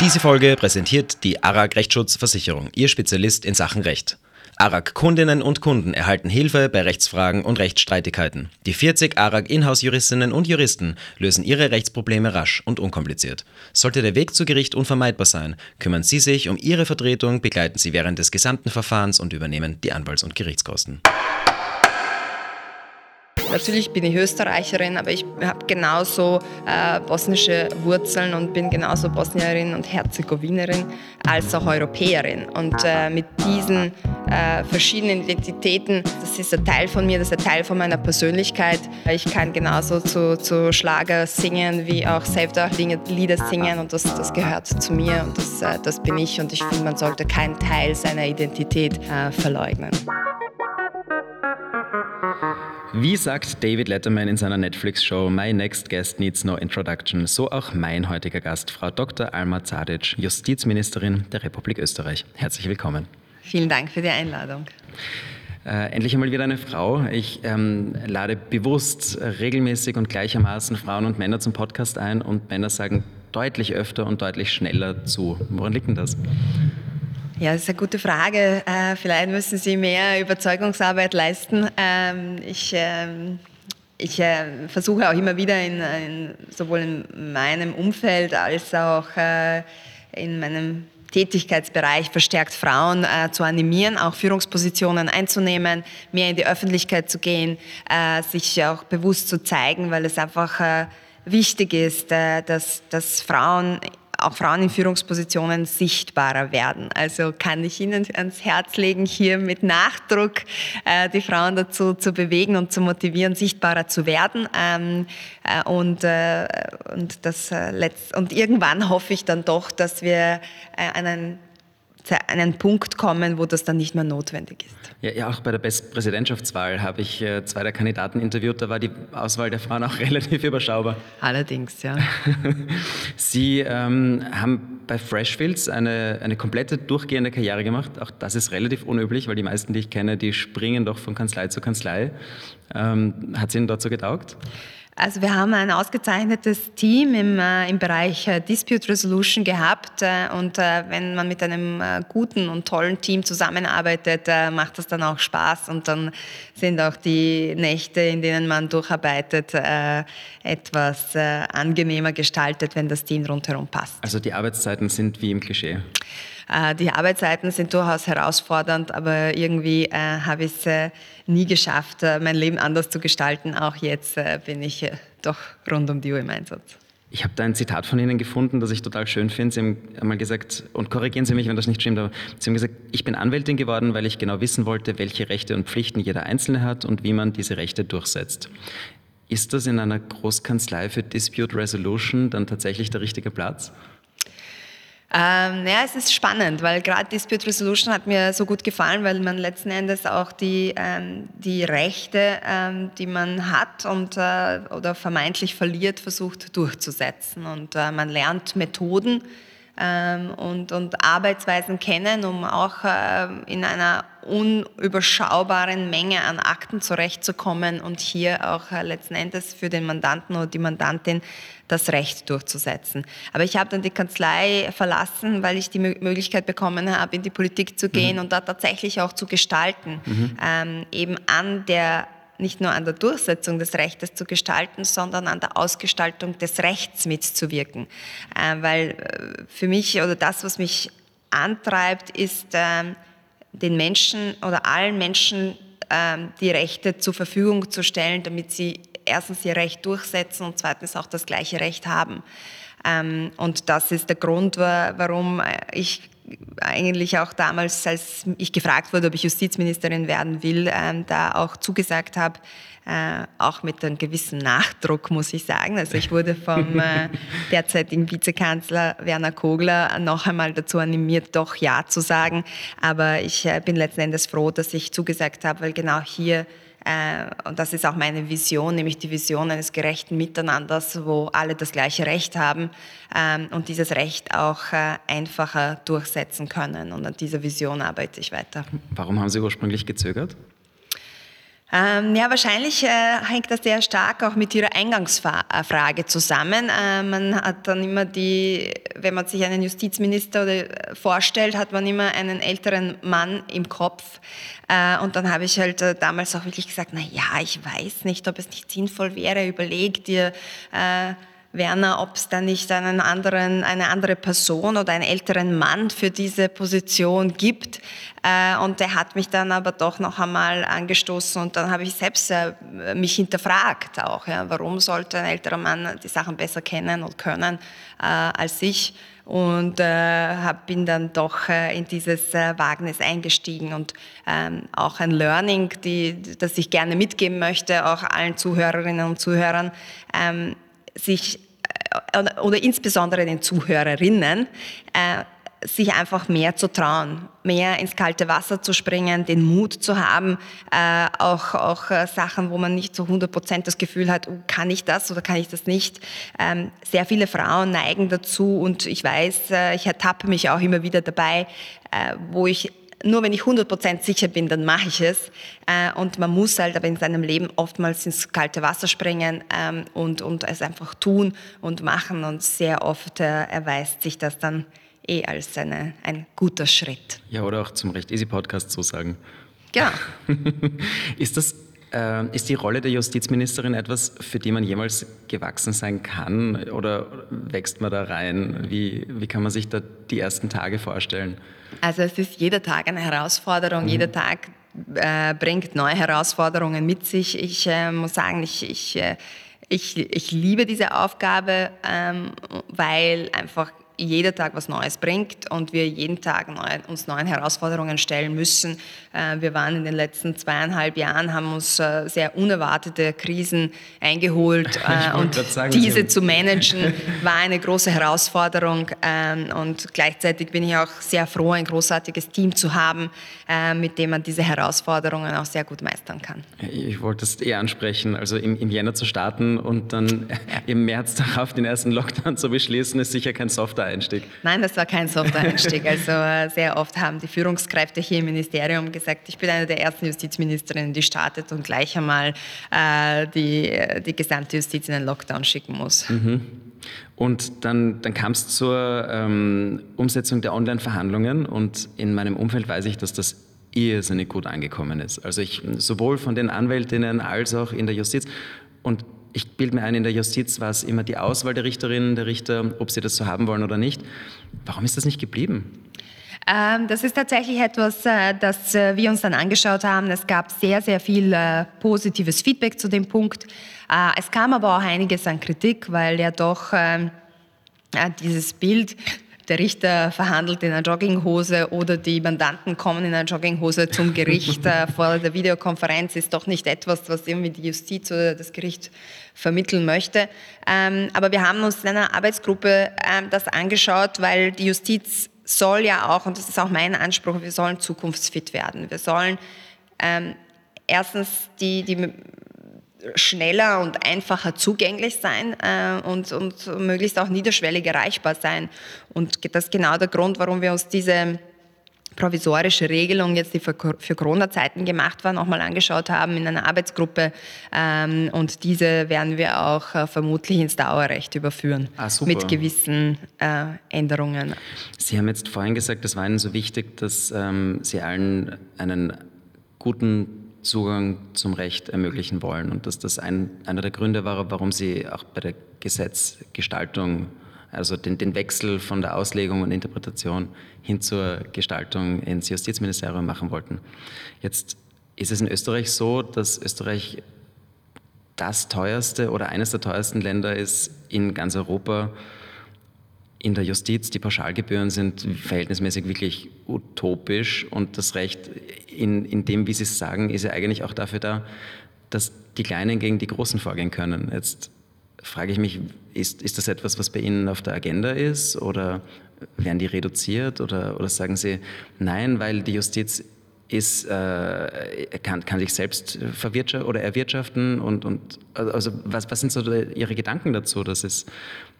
Diese Folge präsentiert die ARAG Rechtsschutzversicherung, Ihr Spezialist in Sachen Recht. ARAG Kundinnen und Kunden erhalten Hilfe bei Rechtsfragen und Rechtsstreitigkeiten. Die 40 ARAG Inhouse-Juristinnen und Juristen lösen ihre Rechtsprobleme rasch und unkompliziert. Sollte der Weg zu Gericht unvermeidbar sein, kümmern Sie sich um Ihre Vertretung, begleiten Sie während des gesamten Verfahrens und übernehmen die Anwalts- und Gerichtskosten. Natürlich bin ich Österreicherin, aber ich habe genauso äh, bosnische Wurzeln und bin genauso Bosnierin und Herzegowinerin als auch Europäerin. Und äh, mit diesen äh, verschiedenen Identitäten, das ist ein Teil von mir, das ist ein Teil von meiner Persönlichkeit. Ich kann genauso zu, zu Schlager singen wie auch selbst auch Lieder singen und das, das gehört zu mir und das, äh, das bin ich und ich finde, man sollte keinen Teil seiner Identität äh, verleugnen. Wie sagt David Letterman in seiner Netflix-Show My Next Guest Needs No Introduction, so auch mein heutiger Gast, Frau Dr. Alma Zadic, Justizministerin der Republik Österreich. Herzlich willkommen. Vielen Dank für die Einladung. Äh, endlich einmal wieder eine Frau. Ich ähm, lade bewusst regelmäßig und gleichermaßen Frauen und Männer zum Podcast ein und Männer sagen deutlich öfter und deutlich schneller zu. Woran liegt denn das? Ja, das ist eine gute Frage. Äh, vielleicht müssen Sie mehr Überzeugungsarbeit leisten. Ähm, ich ähm, ich äh, versuche auch immer wieder in, in, sowohl in meinem Umfeld als auch äh, in meinem Tätigkeitsbereich verstärkt Frauen äh, zu animieren, auch Führungspositionen einzunehmen, mehr in die Öffentlichkeit zu gehen, äh, sich auch bewusst zu zeigen, weil es einfach äh, wichtig ist, dass, dass Frauen auch Frauen in Führungspositionen sichtbarer werden. Also kann ich Ihnen ans Herz legen, hier mit Nachdruck äh, die Frauen dazu zu bewegen und zu motivieren, sichtbarer zu werden. Ähm, äh, und, äh, und, das, äh, letzt und irgendwann hoffe ich dann doch, dass wir äh, einen Punkt kommen, wo das dann nicht mehr notwendig ist. Ja, ja auch bei der Präsidentschaftswahl habe ich äh, zwei der Kandidaten interviewt, da war die Auswahl der Frauen auch relativ überschaubar. Allerdings, ja. Sie ähm, haben bei Freshfields eine, eine komplette durchgehende Karriere gemacht. Auch das ist relativ unüblich, weil die meisten, die ich kenne, die springen doch von Kanzlei zu Kanzlei. Ähm, hat es Ihnen dazu getaugt? Also wir haben ein ausgezeichnetes Team im, äh, im Bereich äh, Dispute Resolution gehabt äh, und äh, wenn man mit einem äh, guten und tollen Team zusammenarbeitet, äh, macht das dann auch Spaß und dann sind auch die Nächte, in denen man durcharbeitet, etwas angenehmer gestaltet, wenn das Team rundherum passt. Also die Arbeitszeiten sind wie im Klischee. Die Arbeitszeiten sind durchaus herausfordernd, aber irgendwie habe ich es nie geschafft, mein Leben anders zu gestalten. Auch jetzt bin ich doch rund um die Uhr im Einsatz. Ich habe da ein Zitat von Ihnen gefunden, das ich total schön finde. Sie haben einmal gesagt, und korrigieren Sie mich, wenn das nicht stimmt, aber Sie haben gesagt, ich bin Anwältin geworden, weil ich genau wissen wollte, welche Rechte und Pflichten jeder Einzelne hat und wie man diese Rechte durchsetzt. Ist das in einer Großkanzlei für Dispute Resolution dann tatsächlich der richtige Platz? Ähm, ja, es ist spannend, weil gerade Dispute Resolution hat mir so gut gefallen, weil man letzten Endes auch die, ähm, die Rechte, ähm, die man hat und, äh, oder vermeintlich verliert, versucht durchzusetzen. Und äh, man lernt Methoden und, und Arbeitsweisen kennen, um auch äh, in einer unüberschaubaren Menge an Akten zurechtzukommen und hier auch äh, letzten Endes für den Mandanten oder die Mandantin das Recht durchzusetzen. Aber ich habe dann die Kanzlei verlassen, weil ich die Möglichkeit bekommen habe, in die Politik zu gehen mhm. und da tatsächlich auch zu gestalten, mhm. ähm, eben an der nicht nur an der Durchsetzung des Rechtes zu gestalten, sondern an der Ausgestaltung des Rechts mitzuwirken. Äh, weil äh, für mich oder das, was mich antreibt, ist, äh, den Menschen oder allen Menschen ähm, die Rechte zur Verfügung zu stellen, damit sie erstens ihr Recht durchsetzen und zweitens auch das gleiche Recht haben. Ähm, und das ist der Grund, warum ich eigentlich auch damals, als ich gefragt wurde, ob ich Justizministerin werden will, ähm, da auch zugesagt habe, äh, auch mit einem gewissen Nachdruck, muss ich sagen. Also ich wurde vom äh, derzeitigen Vizekanzler Werner Kogler noch einmal dazu animiert, doch Ja zu sagen. Aber ich äh, bin letzten Endes froh, dass ich zugesagt habe, weil genau hier und das ist auch meine Vision, nämlich die Vision eines gerechten Miteinanders, wo alle das gleiche Recht haben ähm, und dieses Recht auch äh, einfacher durchsetzen können. Und an dieser Vision arbeite ich weiter. Warum haben Sie ursprünglich gezögert? Ähm, ja, wahrscheinlich äh, hängt das sehr stark auch mit Ihrer Eingangsfrage zusammen. Äh, man hat dann immer die, wenn man sich einen Justizminister äh, vorstellt, hat man immer einen älteren Mann im Kopf. Äh, und dann habe ich halt äh, damals auch wirklich gesagt, na ja, ich weiß nicht, ob es nicht sinnvoll wäre, überleg dir, äh, Werner, ob es da nicht einen anderen, eine andere Person oder einen älteren Mann für diese Position gibt. Äh, und der hat mich dann aber doch noch einmal angestoßen und dann habe ich selbst äh, mich hinterfragt auch, ja, warum sollte ein älterer Mann die Sachen besser kennen und können äh, als ich und bin dann doch in dieses Wagnis eingestiegen und ähm, auch ein Learning, die, das ich gerne mitgeben möchte, auch allen Zuhörerinnen und Zuhörern. Ähm, sich äh, oder insbesondere den Zuhörerinnen, äh, sich einfach mehr zu trauen, mehr ins kalte Wasser zu springen, den Mut zu haben, äh, auch, auch äh, Sachen, wo man nicht zu 100 Prozent das Gefühl hat, oh, kann ich das oder kann ich das nicht. Ähm, sehr viele Frauen neigen dazu und ich weiß, äh, ich ertappe mich auch immer wieder dabei, äh, wo ich nur wenn ich 100% sicher bin, dann mache ich es. Äh, und man muss halt aber in seinem Leben oftmals ins kalte Wasser springen ähm, und, und es einfach tun und machen. Und sehr oft äh, erweist sich das dann eh als eine, ein guter Schritt. Ja, oder auch zum Recht Easy Podcast so sagen. Ja. ist das äh, ist die Rolle der Justizministerin etwas, für die man jemals gewachsen sein kann oder wächst man da rein? Wie, wie kann man sich da die ersten Tage vorstellen? Also es ist jeder Tag eine Herausforderung, mhm. jeder Tag äh, bringt neue Herausforderungen mit sich. Ich äh, muss sagen, ich, ich, äh, ich, ich liebe diese Aufgabe, ähm, weil einfach jeder Tag was Neues bringt und wir jeden Tag neu, uns neuen Herausforderungen stellen müssen. Äh, wir waren in den letzten zweieinhalb Jahren, haben uns äh, sehr unerwartete Krisen eingeholt äh, und sagen, diese zu managen war eine große Herausforderung ähm, und gleichzeitig bin ich auch sehr froh, ein großartiges Team zu haben, mit dem man diese Herausforderungen auch sehr gut meistern kann. Ich wollte es eher ansprechen, also im, im Jänner zu starten und dann im März darauf den ersten Lockdown zu beschließen, ist sicher kein softer Einstieg. Nein, das war kein softer Einstieg. Also sehr oft haben die Führungskräfte hier im Ministerium gesagt, ich bin eine der ersten Justizministerinnen, die startet und gleich einmal äh, die, die gesamte Justiz in den Lockdown schicken muss. Mhm. Und dann, dann kam es zur ähm, Umsetzung der Online-Verhandlungen und in meinem Umfeld weiß ich, dass das irrsinnig gut angekommen ist. Also ich sowohl von den Anwältinnen als auch in der Justiz. Und ich bilde mir ein, in der Justiz war es immer die Auswahl der Richterinnen, der Richter, ob sie das so haben wollen oder nicht. Warum ist das nicht geblieben? Ähm, das ist tatsächlich etwas, äh, das äh, wir uns dann angeschaut haben. Es gab sehr, sehr viel äh, positives Feedback zu dem Punkt. Es kam aber auch einiges an Kritik, weil ja doch ähm, dieses Bild der Richter verhandelt in einer Jogginghose oder die Mandanten kommen in einer Jogginghose zum Gericht äh, vor der Videokonferenz, ist doch nicht etwas, was irgendwie die Justiz oder das Gericht vermitteln möchte. Ähm, aber wir haben uns in einer Arbeitsgruppe ähm, das angeschaut, weil die Justiz soll ja auch, und das ist auch mein Anspruch, wir sollen zukunftsfit werden. Wir sollen ähm, erstens die, die schneller und einfacher zugänglich sein äh, und, und möglichst auch niederschwellig erreichbar sein. Und das ist genau der Grund, warum wir uns diese provisorische Regelung, jetzt die für, für Corona-Zeiten gemacht war, nochmal angeschaut haben in einer Arbeitsgruppe. Ähm, und diese werden wir auch äh, vermutlich ins Dauerrecht überführen. Ah, mit gewissen äh, Änderungen. Sie haben jetzt vorhin gesagt, es war Ihnen so wichtig, dass ähm, Sie allen einen guten Zugang zum Recht ermöglichen wollen und dass das ein, einer der Gründe war, warum Sie auch bei der Gesetzgestaltung, also den, den Wechsel von der Auslegung und Interpretation hin zur Gestaltung ins Justizministerium machen wollten. Jetzt ist es in Österreich so, dass Österreich das teuerste oder eines der teuersten Länder ist in ganz Europa in der Justiz, die Pauschalgebühren sind verhältnismäßig wirklich utopisch und das Recht in, in dem, wie Sie es sagen, ist ja eigentlich auch dafür da, dass die Kleinen gegen die Großen vorgehen können. Jetzt frage ich mich, ist, ist das etwas, was bei Ihnen auf der Agenda ist oder werden die reduziert oder, oder sagen Sie, nein, weil die Justiz ist, äh, kann, kann sich selbst verwirtschaften oder erwirtschaften und, und also was, was sind so Ihre Gedanken dazu, dass es,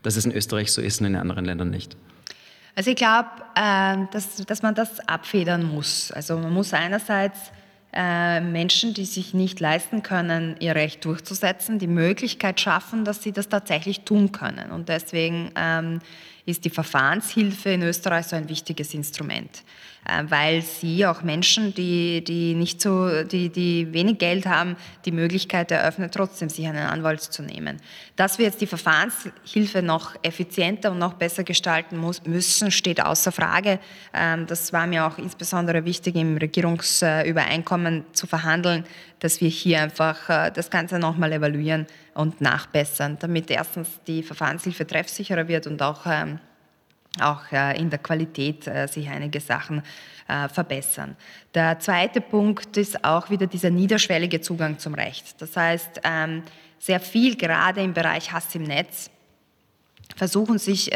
dass es in Österreich so ist und in anderen Ländern nicht? Also ich glaube, äh, dass, dass man das abfedern muss. Also man muss einerseits äh, Menschen, die sich nicht leisten können, ihr Recht durchzusetzen, die Möglichkeit schaffen, dass sie das tatsächlich tun können. Und deswegen ähm, ist die Verfahrenshilfe in Österreich so ein wichtiges Instrument. Äh, weil sie auch Menschen, die, die, nicht so, die, die wenig Geld haben, die Möglichkeit eröffnet, trotzdem sich einen Anwalt zu nehmen. Dass wir jetzt die Verfahrenshilfe noch effizienter und noch besser gestalten müssen, steht außer Frage. Ähm, das war mir auch insbesondere wichtig, im Regierungsübereinkommen zu verhandeln, dass wir hier einfach äh, das Ganze nochmal evaluieren und nachbessern, damit erstens die Verfahrenshilfe treffsicherer wird und auch ähm, auch äh, in der Qualität äh, sich einige Sachen äh, verbessern. Der zweite Punkt ist auch wieder dieser niederschwellige Zugang zum Recht. Das heißt, ähm, sehr viel gerade im Bereich Hass im Netz versuchen sich,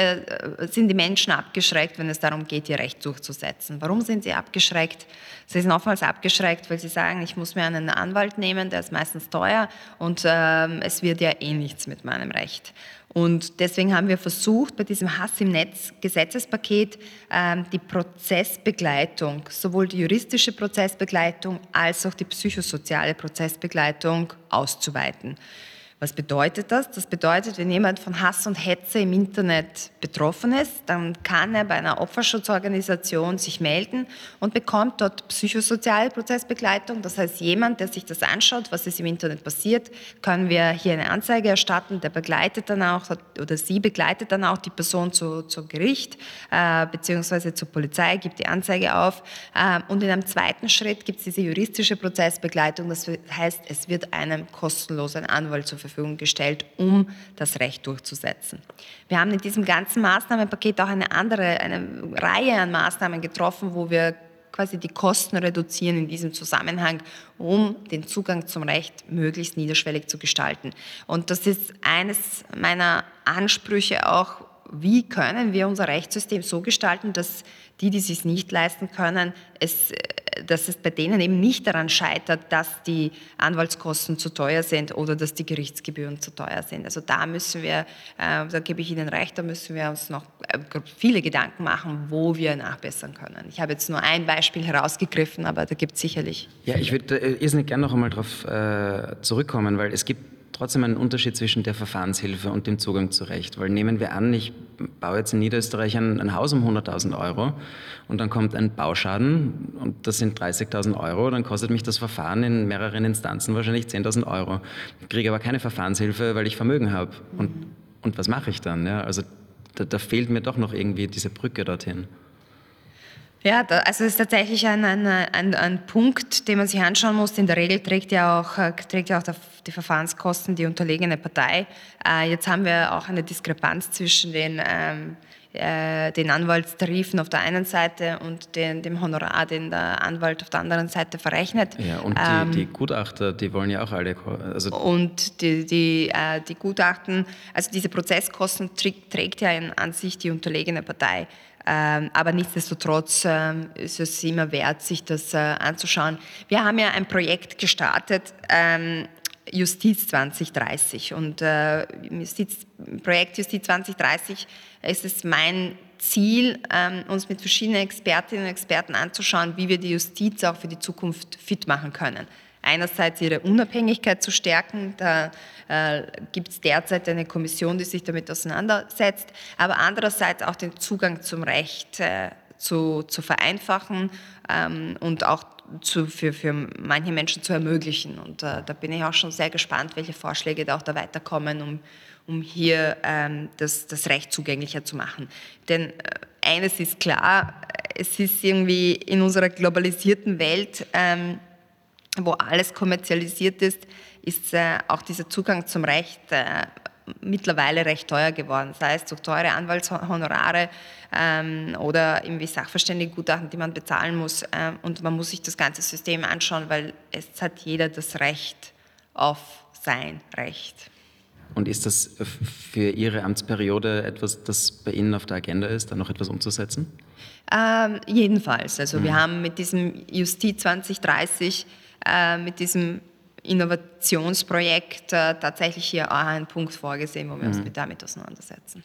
sind die Menschen abgeschreckt, wenn es darum geht, ihr Recht durchzusetzen. Warum sind sie abgeschreckt? Sie sind oftmals abgeschreckt, weil sie sagen, ich muss mir einen Anwalt nehmen, der ist meistens teuer und ähm, es wird ja eh nichts mit meinem Recht. Und deswegen haben wir versucht, bei diesem Hass im Netz Gesetzespaket ähm, die Prozessbegleitung, sowohl die juristische Prozessbegleitung als auch die psychosoziale Prozessbegleitung auszuweiten. Was bedeutet das? Das bedeutet, wenn jemand von Hass und Hetze im Internet betroffen ist, dann kann er bei einer Opferschutzorganisation sich melden und bekommt dort psychosoziale Prozessbegleitung. Das heißt, jemand, der sich das anschaut, was ist im Internet passiert, können wir hier eine Anzeige erstatten. Der begleitet dann auch oder sie begleitet dann auch die Person zu, zu Gericht äh, bzw. zur Polizei, gibt die Anzeige auf. Äh, und in einem zweiten Schritt gibt es diese juristische Prozessbegleitung. Das heißt, es wird einem kostenlosen Anwalt zur Verfügung Verfügung gestellt, um das Recht durchzusetzen. Wir haben in diesem ganzen Maßnahmenpaket auch eine andere, eine Reihe an Maßnahmen getroffen, wo wir quasi die Kosten reduzieren in diesem Zusammenhang, um den Zugang zum Recht möglichst niederschwellig zu gestalten. Und das ist eines meiner Ansprüche auch, wie können wir unser Rechtssystem so gestalten, dass die, die es sich nicht leisten können, es dass es bei denen eben nicht daran scheitert, dass die Anwaltskosten zu teuer sind oder dass die Gerichtsgebühren zu teuer sind. Also da müssen wir, äh, da gebe ich Ihnen recht, da müssen wir uns noch äh, viele Gedanken machen, wo wir nachbessern können. Ich habe jetzt nur ein Beispiel herausgegriffen, aber da gibt es sicherlich. Ja, ich würde äh, irrsinnig gerne noch einmal darauf zurückkommen, weil es gibt trotzdem einen Unterschied zwischen der Verfahrenshilfe und dem Zugang zu Recht. Weil nehmen wir an, ich baue jetzt in Niederösterreich ein, ein Haus um 100.000 Euro und dann kommt ein Bauschaden und das sind 30.000 Euro, dann kostet mich das Verfahren in mehreren Instanzen wahrscheinlich 10.000 Euro. Ich kriege aber keine Verfahrenshilfe, weil ich Vermögen habe. Und, und was mache ich dann? Ja, also da, da fehlt mir doch noch irgendwie diese Brücke dorthin. Ja, da, also es ist tatsächlich ein, ein, ein, ein, Punkt, den man sich anschauen muss. In der Regel trägt ja auch, äh, trägt ja auch die Verfahrenskosten die unterlegene Partei. Äh, jetzt haben wir auch eine Diskrepanz zwischen den, ähm, äh, den Anwaltstarifen auf der einen Seite und den, dem Honorar, den der Anwalt auf der anderen Seite verrechnet. Ja, und die, ähm, die Gutachter, die wollen ja auch alle. Also und die, die, äh, die Gutachten, also diese Prozesskosten trägt, trägt ja in, an sich die unterlegene Partei. Ähm, aber nichtsdestotrotz ähm, ist es immer wert, sich das äh, anzuschauen. Wir haben ja ein Projekt gestartet, ähm, Justiz 2030. Und äh, Justiz, Projekt Justiz 2030 ist es mein Ziel, uns mit verschiedenen Expertinnen und Experten anzuschauen, wie wir die Justiz auch für die Zukunft fit machen können einerseits ihre Unabhängigkeit zu stärken. Da äh, gibt es derzeit eine Kommission, die sich damit auseinandersetzt, aber andererseits auch den Zugang zum Recht äh, zu, zu vereinfachen ähm, und auch zu, für, für manche Menschen zu ermöglichen. Und äh, da bin ich auch schon sehr gespannt, welche Vorschläge da auch da weiterkommen, um, um hier ähm, das, das Recht zugänglicher zu machen. Denn äh, eines ist klar, es ist irgendwie in unserer globalisierten Welt ähm, wo alles kommerzialisiert ist, ist äh, auch dieser Zugang zum Recht äh, mittlerweile recht teuer geworden, sei es durch teure Anwaltshonorare ähm, oder irgendwie Sachverständigengutachten, die man bezahlen muss. Äh, und man muss sich das ganze System anschauen, weil es hat jeder das Recht auf sein Recht. Und ist das für Ihre Amtsperiode etwas, das bei Ihnen auf der Agenda ist, da noch etwas umzusetzen? Ähm, jedenfalls. Also mhm. wir haben mit diesem Justiz 2030 äh, mit diesem Innovationsprojekt äh, tatsächlich hier auch einen Punkt vorgesehen, wo wir uns mhm. mit damit auseinandersetzen.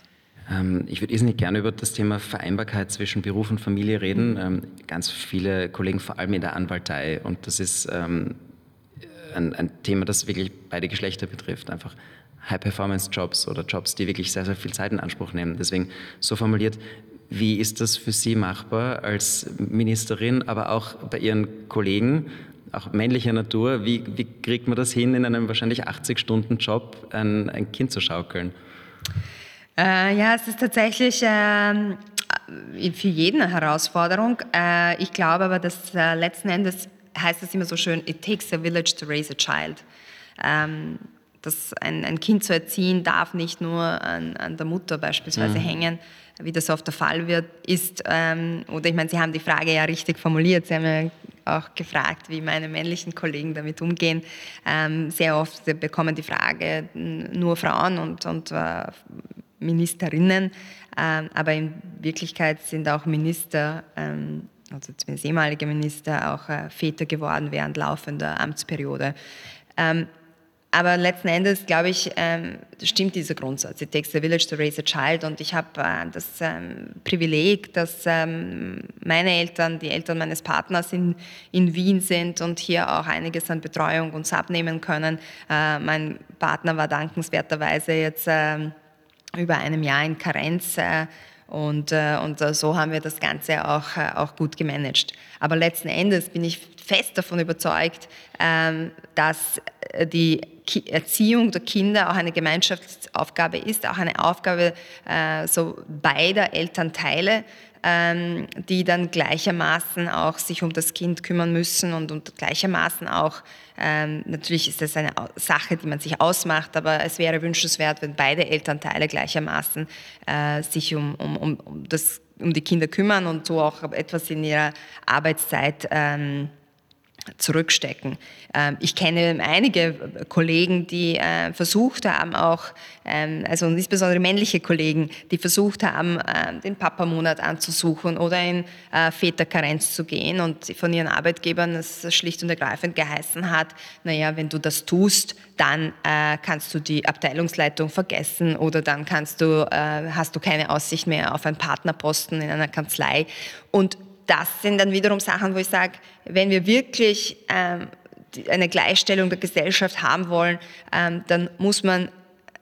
Ähm, ich würde irrsinnig gerne über das Thema Vereinbarkeit zwischen Beruf und Familie reden. Ähm, ganz viele Kollegen, vor allem in der Anwaltei, und das ist ähm, ein, ein Thema, das wirklich beide Geschlechter betrifft. Einfach High-Performance-Jobs oder Jobs, die wirklich sehr, sehr viel Zeit in Anspruch nehmen. Deswegen so formuliert, wie ist das für Sie machbar als Ministerin, aber auch bei Ihren Kollegen, auch männlicher Natur? Wie, wie kriegt man das hin, in einem wahrscheinlich 80-Stunden-Job ein, ein Kind zu schaukeln? Äh, ja, es ist tatsächlich äh, für jeden eine Herausforderung. Äh, ich glaube aber, dass äh, letzten Endes heißt es immer so schön, it takes a village to raise a child. Ähm, das ein, ein, Kind zu erziehen darf nicht nur an, an der Mutter beispielsweise mhm. hängen, wie das oft der Fall wird, ist, ähm, oder ich meine, Sie haben die Frage ja richtig formuliert, Sie haben ja auch gefragt, wie meine männlichen Kollegen damit umgehen. Ähm, sehr oft bekommen die Frage nur Frauen und, und äh, Ministerinnen, ähm, aber in Wirklichkeit sind auch Minister, ähm, also zumindest ehemalige Minister, auch äh, Väter geworden während laufender Amtsperiode. Aber letzten Endes, glaube ich, ähm, stimmt dieser Grundsatz. It takes a village to raise a child. Und ich habe äh, das ähm, Privileg, dass ähm, meine Eltern, die Eltern meines Partners in, in Wien sind und hier auch einiges an Betreuung uns abnehmen können. Äh, mein Partner war dankenswerterweise jetzt über einem Jahr in Karenz. Äh, und, äh, und äh, so haben wir das Ganze auch, auch gut gemanagt. Aber letzten Endes bin ich fest davon überzeugt, ähm, dass die Erziehung der Kinder auch eine Gemeinschaftsaufgabe ist, auch eine Aufgabe so beider Elternteile ähm, die dann gleichermaßen auch sich um das Kind kümmern müssen und, und gleichermaßen auch, ähm, natürlich ist das eine Sache, die man sich ausmacht, aber es wäre wünschenswert, wenn beide Elternteile gleichermaßen äh, sich um, um, um, das, um die Kinder kümmern und so auch etwas in ihrer Arbeitszeit ähm, zurückstecken. Ähm, ich kenne einige Kollegen, die äh, versucht haben, auch, ähm, also insbesondere männliche Kollegen, die versucht haben, äh, den Papamonat anzusuchen oder in äh, Väterkarenz zu gehen und von ihren Arbeitgebern es schlicht und ergreifend geheißen hat, naja, wenn du das tust, dann kannst du die Abteilungsleitung vergessen oder dann kannst du, hast du keine Aussicht mehr auf einen Partnerposten in einer Kanzlei. Und das sind dann wiederum Sachen, wo ich sage, wenn wir wirklich ähm, eine Gleichstellung der Gesellschaft haben wollen, ähm, dann muss man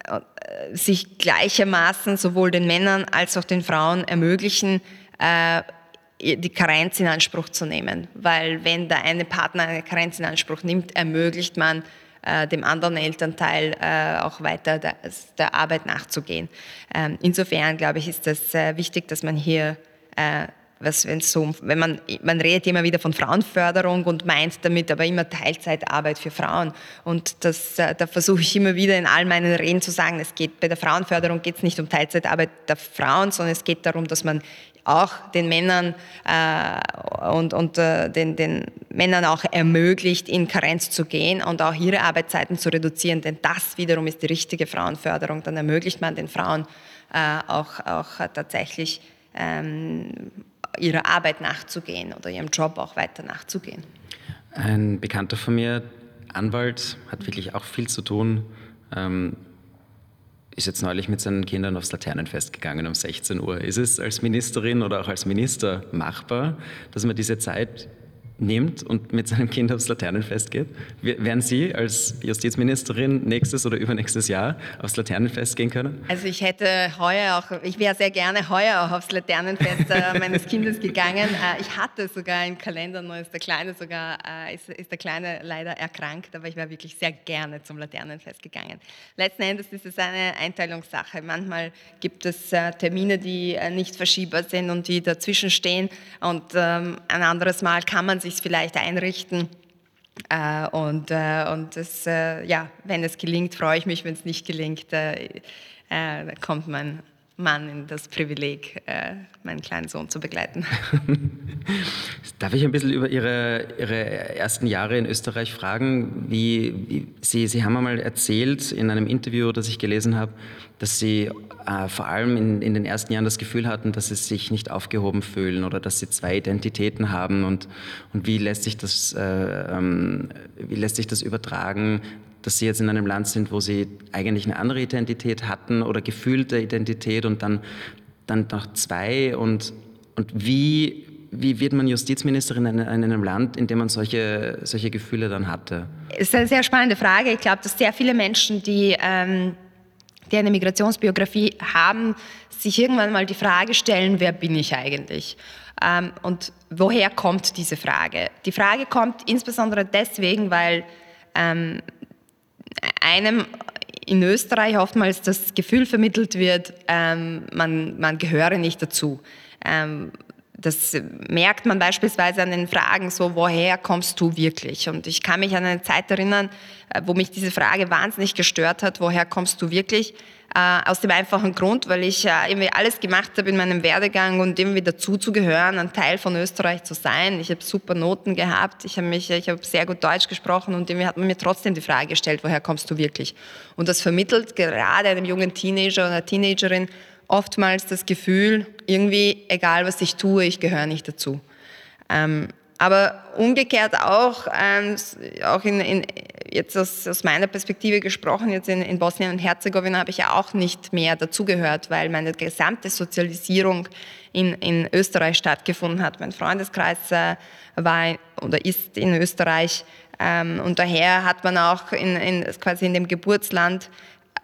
äh, sich gleichermaßen sowohl den Männern als auch den Frauen ermöglichen, äh, die Karenz in Anspruch zu nehmen. Weil wenn der eine Partner eine Karenz in Anspruch nimmt, ermöglicht man äh, dem anderen Elternteil äh, auch weiter der, der Arbeit nachzugehen. Ähm, insofern, glaube ich, ist das äh, wichtig, dass man hier äh, was, wenn so, wenn man, man redet immer wieder von Frauenförderung und meint damit aber immer Teilzeitarbeit für Frauen. Und das, äh, da versuche ich immer wieder in all meinen Reden zu sagen, es geht bei der Frauenförderung geht es nicht um Teilzeitarbeit der Frauen, sondern es geht darum, dass man auch den Männern äh, und, und äh, den, den Männern auch ermöglicht, in Karenz zu gehen und auch ihre Arbeitszeiten zu reduzieren, denn das wiederum ist die richtige Frauenförderung. Dann ermöglicht man den Frauen äh, auch, auch tatsächlich ähm, ihrer Arbeit nachzugehen oder ihrem Job auch weiter nachzugehen. Ein Bekannter von mir, Anwalt, hat wirklich auch viel zu tun. Ähm, ist jetzt neulich mit seinen Kindern aufs Laternenfest gegangen um 16 Uhr. Ist es als Ministerin oder auch als Minister machbar, dass man diese Zeit nimmt und mit seinem Kind aufs Laternenfest geht. Werden Sie als Justizministerin nächstes oder übernächstes Jahr aufs Laternenfest gehen können? Also ich hätte heuer auch, ich wäre sehr gerne heuer auch aufs Laternenfest äh, meines Kindes gegangen. Äh, ich hatte sogar im Kalender, nur ist der Kleine sogar, äh, ist, ist, der Kleine leider erkrankt, aber ich wäre wirklich sehr gerne zum Laternenfest gegangen. Letzten Endes ist es eine Einteilungssache. Manchmal gibt es Termine, die nicht verschiebbar sind und die dazwischen stehen und ähm, ein anderes Mal kann man sich sich vielleicht einrichten. Äh, und äh, und das, äh, ja, wenn es gelingt, freue ich mich. Wenn es nicht gelingt, äh, äh, kommt mein Mann in das Privileg, äh, meinen kleinen Sohn zu begleiten. Darf ich ein bisschen über Ihre, Ihre ersten Jahre in Österreich fragen? Wie, wie, Sie, Sie haben einmal erzählt in einem Interview, das ich gelesen habe, dass Sie äh, vor allem in, in den ersten Jahren das Gefühl hatten, dass Sie sich nicht aufgehoben fühlen oder dass Sie zwei Identitäten haben und, und wie, lässt sich das, äh, ähm, wie lässt sich das übertragen, dass Sie jetzt in einem Land sind, wo Sie eigentlich eine andere Identität hatten oder gefühlte Identität und dann, dann noch zwei und, und wie wie wird man Justizministerin in einem Land, in dem man solche, solche Gefühle dann hatte? Das ist eine sehr spannende Frage. Ich glaube, dass sehr viele Menschen, die, ähm, die eine Migrationsbiografie haben, sich irgendwann mal die Frage stellen, wer bin ich eigentlich? Ähm, und woher kommt diese Frage? Die Frage kommt insbesondere deswegen, weil ähm, einem in Österreich oftmals das Gefühl vermittelt wird, ähm, man, man gehöre nicht dazu. Ähm, das merkt man beispielsweise an den Fragen so, woher kommst du wirklich? Und ich kann mich an eine Zeit erinnern, äh, wo mich diese Frage wahnsinnig gestört hat, woher kommst du wirklich? Äh, aus dem einfachen Grund, weil ich äh, irgendwie alles gemacht habe in meinem Werdegang und irgendwie dazuzugehören, ein Teil von Österreich zu sein. Ich habe super Noten gehabt, ich habe mich, ich habe sehr gut Deutsch gesprochen und irgendwie hat man mir trotzdem die Frage gestellt, woher kommst du wirklich? Und das vermittelt gerade einem jungen Teenager oder Teenagerin oftmals das Gefühl, irgendwie, egal was ich tue, ich gehöre nicht dazu. Ähm, aber umgekehrt auch, ähm, auch in, in, jetzt aus, aus, meiner Perspektive gesprochen, jetzt in, in Bosnien und Herzegowina habe ich ja auch nicht mehr dazugehört, weil meine gesamte Sozialisierung in, in Österreich stattgefunden hat. Mein Freundeskreis äh, war oder ist in Österreich ähm, und daher hat man auch in, in, quasi in dem Geburtsland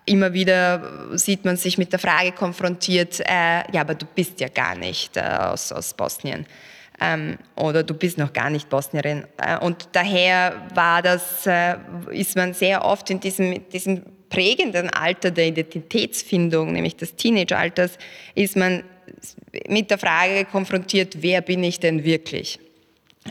immer wieder sieht man sich mit der Frage konfrontiert, äh, ja, aber du bist ja gar nicht äh, aus, aus Bosnien ähm, oder du bist noch gar nicht Bosnierin. Äh, und daher war das, äh, ist man sehr oft in diesem, diesem prägenden Alter der Identitätsfindung, nämlich des Teenageralters, ist man mit der Frage konfrontiert, wer bin ich denn wirklich?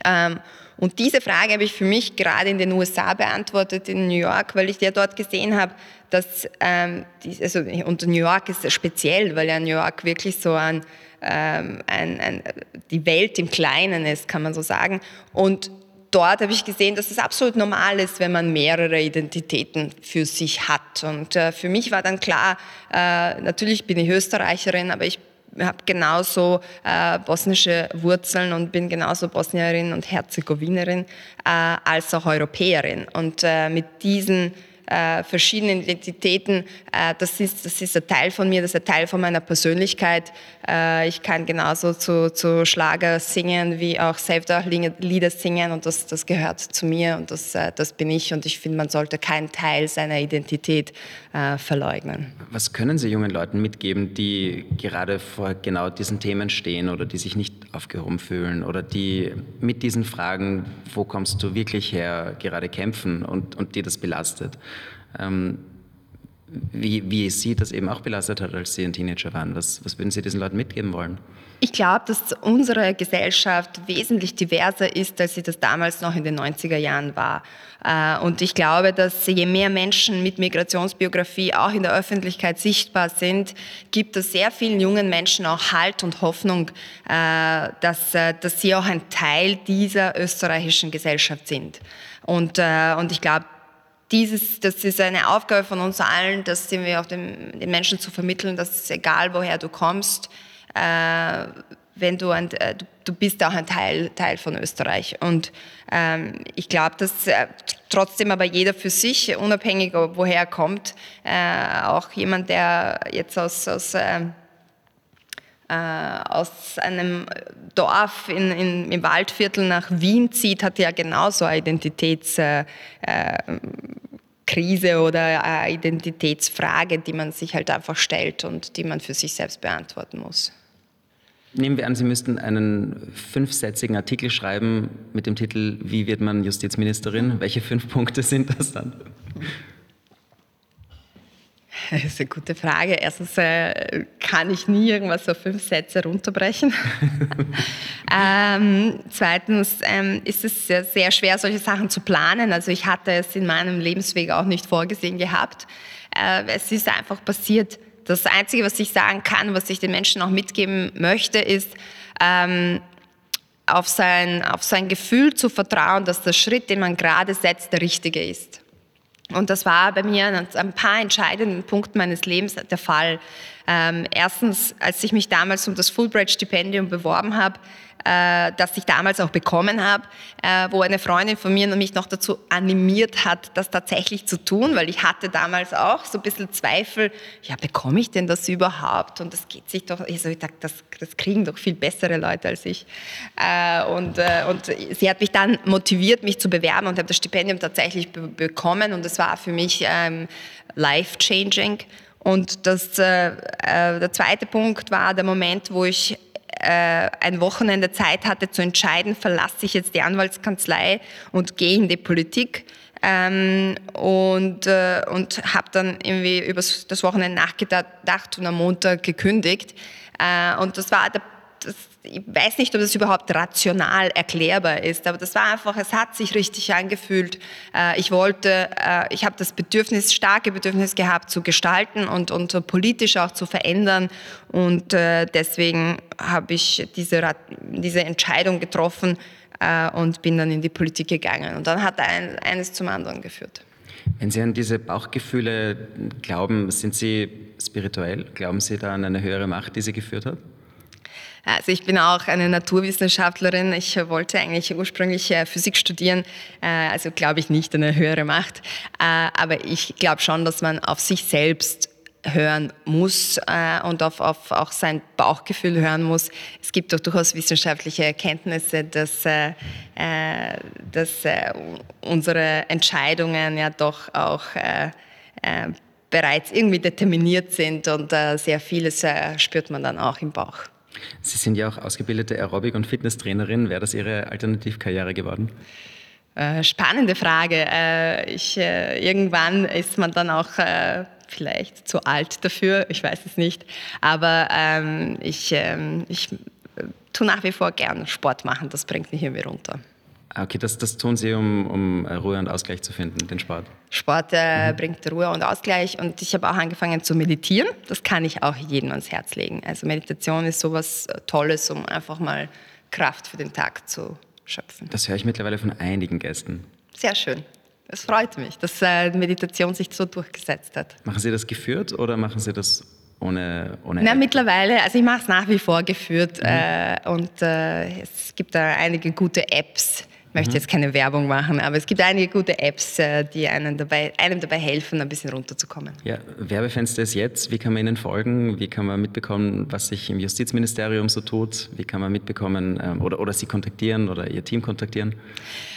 Ähm, und diese Frage habe ich für mich gerade in den USA beantwortet, in New York, weil ich ja dort gesehen habe, dass, ähm, die, also, und New York ist speziell, weil ja New York wirklich so ein, ähm, ein, ein, die Welt im Kleinen ist, kann man so sagen. Und dort habe ich gesehen, dass es absolut normal ist, wenn man mehrere Identitäten für sich hat. Und äh, für mich war dann klar, äh, natürlich bin ich Österreicherin, aber ich habe genauso äh, bosnische Wurzeln und bin genauso Bosnierin und Herzegowinerin äh, als auch Europäerin. Und äh, mit diesen äh, verschiedenen Identitäten. Äh, das, ist, das ist ein Teil von mir, das ist ein Teil von meiner Persönlichkeit. Äh, ich kann genauso zu, zu Schlager singen wie auch selbst auch Lieder singen und das, das gehört zu mir und das, äh, das bin ich und ich finde, man sollte keinen Teil seiner Identität äh, verleugnen. Was können Sie jungen Leuten mitgeben, die gerade vor genau diesen Themen stehen oder die sich nicht aufgehoben fühlen oder die mit diesen Fragen, wo kommst du wirklich her, gerade kämpfen und, und die das belastet? Ähm, wie, wie Sie das eben auch belastet hat, als Sie ein Teenager waren. Was, was würden Sie diesen Leuten mitgeben wollen? Ich glaube, dass unsere Gesellschaft wesentlich diverser ist, als sie das damals noch in den 90er Jahren war. Äh, und ich glaube, dass je mehr Menschen mit Migrationsbiografie auch in der Öffentlichkeit sichtbar sind, gibt es sehr vielen jungen Menschen auch Halt und Hoffnung, äh, dass, äh, dass sie auch ein Teil dieser österreichischen Gesellschaft sind. Und, und ich glaube, dieses, das ist eine Aufgabe von uns allen, das sind wir auch den, den Menschen zu vermitteln, dass egal woher du kommst, äh, wenn du, ein, äh, du bist auch ein Teil, Teil von Österreich. Und ähm, ich glaube, dass äh, trotzdem aber jeder für sich, unabhängig woher er kommt, äh, auch jemand, der jetzt aus, aus ähm, äh, aus einem Dorf in, in, im Waldviertel nach Wien zieht, hat ja genauso eine Identitätskrise äh, oder eine Identitätsfrage, die man sich halt einfach stellt und die man für sich selbst beantworten muss. Nehmen wir an, Sie müssten einen fünfsätzigen Artikel schreiben mit dem Titel Wie wird man Justizministerin? Welche fünf Punkte sind das dann? Das ist eine gute Frage. Erstens äh, kann ich nie irgendwas auf fünf Sätze runterbrechen. ähm, zweitens ähm, ist es sehr, sehr, schwer, solche Sachen zu planen. Also ich hatte es in meinem Lebensweg auch nicht vorgesehen gehabt. Äh, es ist einfach passiert. Das Einzige, was ich sagen kann, was ich den Menschen auch mitgeben möchte, ist, ähm, auf sein, auf sein Gefühl zu vertrauen, dass der Schritt, den man gerade setzt, der richtige ist. Und das war bei mir an ein paar entscheidenden Punkten meines Lebens der Fall. Ähm, erstens, als ich mich damals um das Fulbright-Stipendium beworben habe, äh, das ich damals auch bekommen habe, äh, wo eine Freundin von mir mich noch dazu animiert hat, das tatsächlich zu tun, weil ich hatte damals auch so ein bisschen Zweifel, ja, bekomme ich denn das überhaupt? Und das geht sich doch, also ich dachte, das, das kriegen doch viel bessere Leute als ich. Äh, und, äh, und sie hat mich dann motiviert, mich zu bewerben und habe das Stipendium tatsächlich be bekommen und es war für mich ähm, life-changing. Und das, äh, äh, der zweite Punkt war der Moment, wo ich äh, ein Wochenende Zeit hatte zu entscheiden, verlasse ich jetzt die Anwaltskanzlei und gehe in die Politik. Ähm, und äh, und habe dann irgendwie über das Wochenende nachgedacht und am Montag gekündigt. Äh, und das war der das, ich weiß nicht, ob das überhaupt rational erklärbar ist, aber das war einfach, es hat sich richtig angefühlt. Äh, ich wollte, äh, ich habe das Bedürfnis, starke Bedürfnis gehabt zu gestalten und, und politisch auch zu verändern und äh, deswegen habe ich diese, diese Entscheidung getroffen und bin dann in die Politik gegangen und dann hat ein, eines zum anderen geführt. Wenn Sie an diese Bauchgefühle glauben, sind Sie spirituell? Glauben Sie da an eine höhere Macht, die Sie geführt hat? Also ich bin auch eine Naturwissenschaftlerin. Ich wollte eigentlich ursprünglich äh, Physik studieren, äh, also glaube ich nicht eine höhere Macht. Äh, aber ich glaube schon, dass man auf sich selbst hören muss und auf, auf auch sein Bauchgefühl hören muss. Es gibt doch durchaus wissenschaftliche Erkenntnisse, dass, dass unsere Entscheidungen ja doch auch bereits irgendwie determiniert sind und sehr vieles spürt man dann auch im Bauch. Sie sind ja auch ausgebildete Aerobic- und Fitnesstrainerin. Wäre das Ihre Alternativkarriere geworden? Äh, spannende Frage. Äh, ich, äh, irgendwann ist man dann auch vielleicht zu alt dafür, ich weiß es nicht. Aber ähm, ich, ähm, ich tue nach wie vor gern Sport machen, das bringt mich irgendwie runter. Ah, okay, das, das tun Sie, um, um Ruhe und Ausgleich zu finden, den Sport. Sport äh, mhm. bringt Ruhe und Ausgleich und ich habe auch angefangen zu meditieren. Das kann ich auch jedem ans Herz legen. Also Meditation ist sowas äh, Tolles, um einfach mal Kraft für den Tag zu schöpfen. Das höre ich mittlerweile von einigen Gästen. Sehr schön. Es freut mich, dass äh, Meditation sich so durchgesetzt hat. Machen Sie das geführt oder machen Sie das ohne, ohne Na, mittlerweile, also ich mache es nach wie vor geführt mhm. äh, und äh, es gibt da einige gute Apps, möchte mhm. jetzt keine Werbung machen, aber es gibt einige gute Apps, äh, die einem dabei, einem dabei helfen, ein bisschen runterzukommen. Ja, Werbefenster ist jetzt. Wie kann man Ihnen folgen? Wie kann man mitbekommen, was sich im Justizministerium so tut? Wie kann man mitbekommen ähm, oder, oder Sie kontaktieren oder Ihr Team kontaktieren?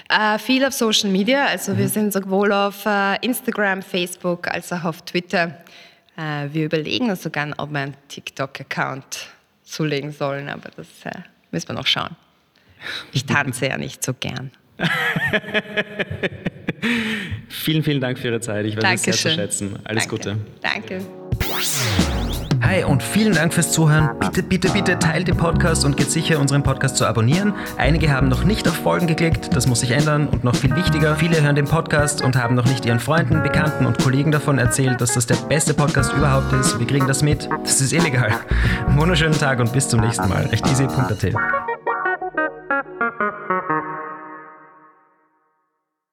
Äh, viel auf Social Media. Also mhm. wir sind sowohl auf äh, Instagram, Facebook als auch auf Twitter. Äh, wir überlegen sogar, ob wir einen TikTok-Account zulegen sollen, aber das äh, müssen wir noch schauen. Ich tanze ja nicht so gern. vielen, vielen Dank für Ihre Zeit. Ich weiß es sehr zu schätzen. Alles Danke. Gute. Danke. Hi und vielen Dank fürs Zuhören. Bitte, bitte, bitte teilt den Podcast und geht sicher, unseren Podcast zu abonnieren. Einige haben noch nicht auf Folgen geklickt, das muss sich ändern und noch viel wichtiger, viele hören den Podcast und haben noch nicht ihren Freunden, Bekannten und Kollegen davon erzählt, dass das der beste Podcast überhaupt ist. Wir kriegen das mit. Das ist illegal. Wunderschönen Tag und bis zum nächsten Mal. Rechteasy.at.